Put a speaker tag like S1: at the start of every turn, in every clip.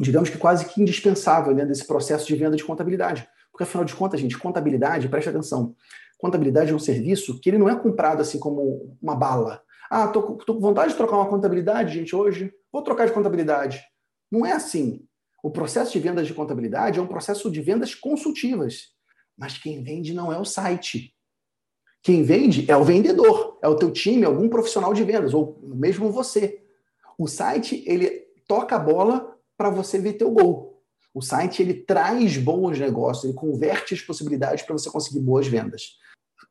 S1: digamos que quase que indispensável dentro desse processo de venda de contabilidade. Porque, afinal de contas, gente, contabilidade, preste atenção, contabilidade é um serviço que ele não é comprado assim como uma bala. Ah, tô, tô com vontade de trocar uma contabilidade, gente, hoje. Vou trocar de contabilidade. Não é assim. O processo de vendas de contabilidade é um processo de vendas consultivas. Mas quem vende não é o site. Quem vende é o vendedor, é o teu time, algum profissional de vendas, ou mesmo você. O site, ele toca a bola para você ver teu gol. O site, ele traz bons negócios, ele converte as possibilidades para você conseguir boas vendas.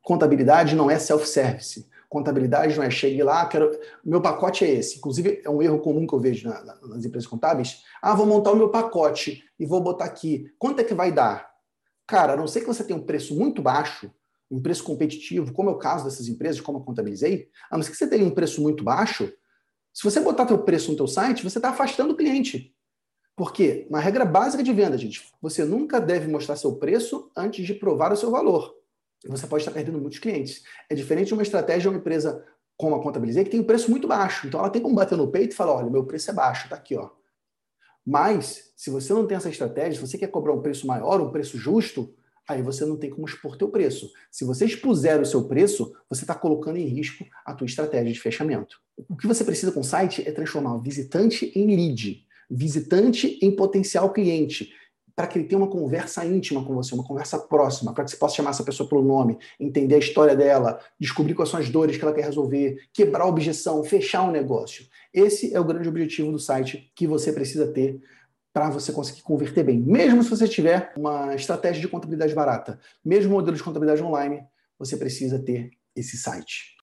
S1: Contabilidade não é self-service. Contabilidade não é chegue lá, quero. Meu pacote é esse. Inclusive, é um erro comum que eu vejo na, na, nas empresas contábeis. Ah, vou montar o meu pacote e vou botar aqui. Quanto é que vai dar? Cara, a não ser que você tenha um preço muito baixo, um preço competitivo, como é o caso dessas empresas, como eu contabilizei, a não ser que você tenha um preço muito baixo, se você botar teu preço no teu site, você está afastando o cliente. Porque, uma regra básica de venda, gente, você nunca deve mostrar seu preço antes de provar o seu valor. Você pode estar perdendo muitos clientes. É diferente de uma estratégia de uma empresa como a Contabilizei, que tem um preço muito baixo. Então, ela tem como bater no peito e falar, olha, meu preço é baixo, está aqui, ó. Mas, se você não tem essa estratégia, se você quer cobrar um preço maior, um preço justo, aí você não tem como expor teu preço. Se você expuser o seu preço, você está colocando em risco a tua estratégia de fechamento. O que você precisa com o site é transformar o visitante em lead, visitante em potencial cliente, para que ele tenha uma conversa íntima com você, uma conversa próxima, para que você possa chamar essa pessoa pelo nome, entender a história dela, descobrir quais são as dores que ela quer resolver, quebrar a objeção, fechar o um negócio. Esse é o grande objetivo do site que você precisa ter para você conseguir converter bem. Mesmo se você tiver uma estratégia de contabilidade barata, mesmo modelo de contabilidade online, você precisa ter esse site.